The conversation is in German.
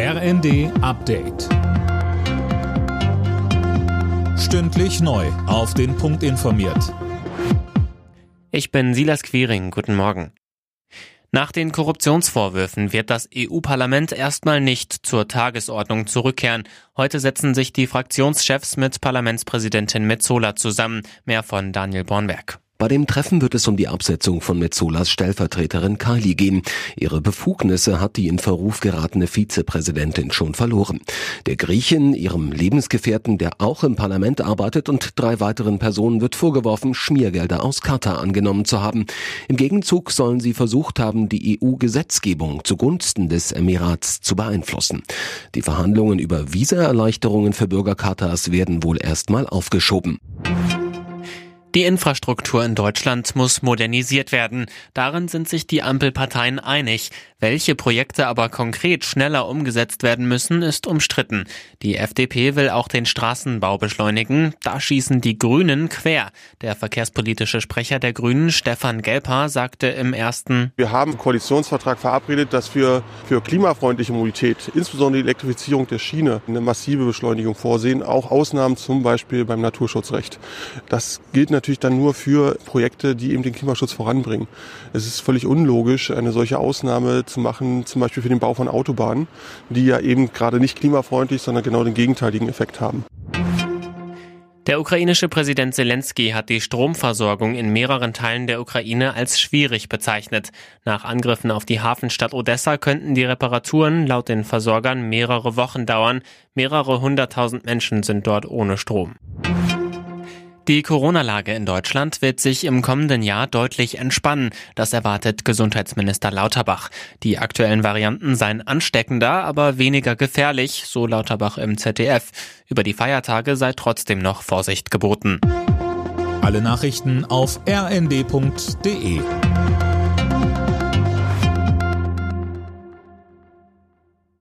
RND Update. Stündlich neu. Auf den Punkt informiert. Ich bin Silas Quiring. Guten Morgen. Nach den Korruptionsvorwürfen wird das EU-Parlament erstmal nicht zur Tagesordnung zurückkehren. Heute setzen sich die Fraktionschefs mit Parlamentspräsidentin Metzola zusammen. Mehr von Daniel Bornberg. Bei dem Treffen wird es um die Absetzung von Metzolas Stellvertreterin Kali gehen. Ihre Befugnisse hat die in Verruf geratene Vizepräsidentin schon verloren. Der Griechin, ihrem Lebensgefährten, der auch im Parlament arbeitet und drei weiteren Personen wird vorgeworfen, Schmiergelder aus Katar angenommen zu haben. Im Gegenzug sollen sie versucht haben, die EU-Gesetzgebung zugunsten des Emirats zu beeinflussen. Die Verhandlungen über Visaerleichterungen für Bürger Katars werden wohl erstmal aufgeschoben. Die Infrastruktur in Deutschland muss modernisiert werden. Darin sind sich die Ampelparteien einig. Welche Projekte aber konkret schneller umgesetzt werden müssen, ist umstritten. Die FDP will auch den Straßenbau beschleunigen. Da schießen die Grünen quer. Der verkehrspolitische Sprecher der Grünen, Stefan Gelper, sagte im ersten Wir haben im Koalitionsvertrag verabredet, dass wir für klimafreundliche Mobilität, insbesondere die Elektrifizierung der Schiene, eine massive Beschleunigung vorsehen. Auch Ausnahmen zum Beispiel beim Naturschutzrecht. Das gilt natürlich dann nur für Projekte, die eben den Klimaschutz voranbringen. Es ist völlig unlogisch, eine solche Ausnahme zu machen, zum Beispiel für den Bau von Autobahnen, die ja eben gerade nicht klimafreundlich, sondern genau den gegenteiligen Effekt haben. Der ukrainische Präsident Zelensky hat die Stromversorgung in mehreren Teilen der Ukraine als schwierig bezeichnet. Nach Angriffen auf die Hafenstadt Odessa könnten die Reparaturen laut den Versorgern mehrere Wochen dauern. Mehrere hunderttausend Menschen sind dort ohne Strom. Die Corona-Lage in Deutschland wird sich im kommenden Jahr deutlich entspannen. Das erwartet Gesundheitsminister Lauterbach. Die aktuellen Varianten seien ansteckender, aber weniger gefährlich, so Lauterbach im ZDF. Über die Feiertage sei trotzdem noch Vorsicht geboten. Alle Nachrichten auf rnd.de